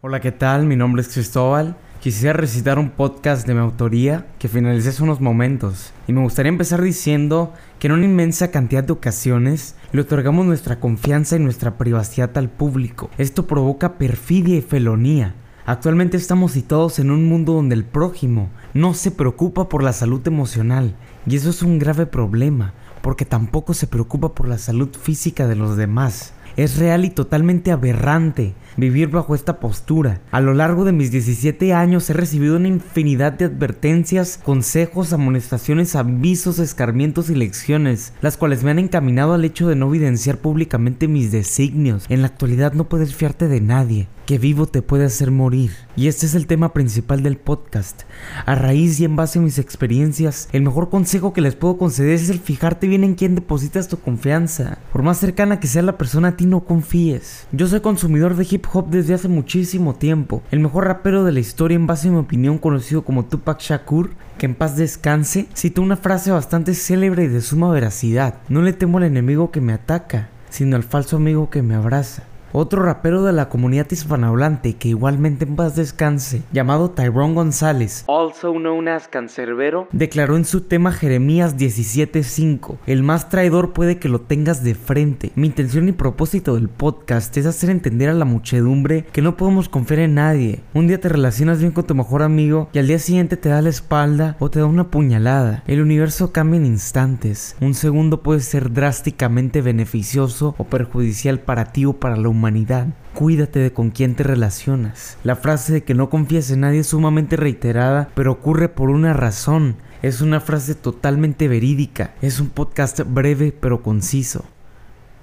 Hola, ¿qué tal? Mi nombre es Cristóbal. Quisiera recitar un podcast de mi autoría que finalicé hace unos momentos. Y me gustaría empezar diciendo que en una inmensa cantidad de ocasiones le otorgamos nuestra confianza y nuestra privacidad al público. Esto provoca perfidia y felonía. Actualmente estamos situados en un mundo donde el prójimo no se preocupa por la salud emocional. Y eso es un grave problema, porque tampoco se preocupa por la salud física de los demás. Es real y totalmente aberrante vivir bajo esta postura. A lo largo de mis 17 años he recibido una infinidad de advertencias, consejos, amonestaciones, avisos, escarmientos y lecciones, las cuales me han encaminado al hecho de no evidenciar públicamente mis designios. En la actualidad no puedes fiarte de nadie que vivo te puede hacer morir. Y este es el tema principal del podcast. A raíz y en base a mis experiencias, el mejor consejo que les puedo conceder es el fijarte bien en quién depositas tu confianza. Por más cercana que sea la persona a ti, no confíes. Yo soy consumidor de hip hop desde hace muchísimo tiempo. El mejor rapero de la historia en base a mi opinión conocido como Tupac Shakur que en paz descanse, citó una frase bastante célebre y de suma veracidad. No le temo al enemigo que me ataca, sino al falso amigo que me abraza. Otro rapero de la comunidad hispanohablante que igualmente en paz descanse, llamado Tyrone González, also known as Cancerbero, declaró en su tema Jeremías 17:5, el más traidor puede que lo tengas de frente. Mi intención y propósito del podcast es hacer entender a la muchedumbre que no podemos confiar en nadie. Un día te relacionas bien con tu mejor amigo y al día siguiente te da la espalda o te da una puñalada. El universo cambia en instantes. Un segundo puede ser drásticamente beneficioso o perjudicial para ti o para la humanidad humanidad. Cuídate de con quién te relacionas. La frase de que no confías en nadie es sumamente reiterada, pero ocurre por una razón. Es una frase totalmente verídica. Es un podcast breve pero conciso.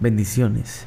Bendiciones.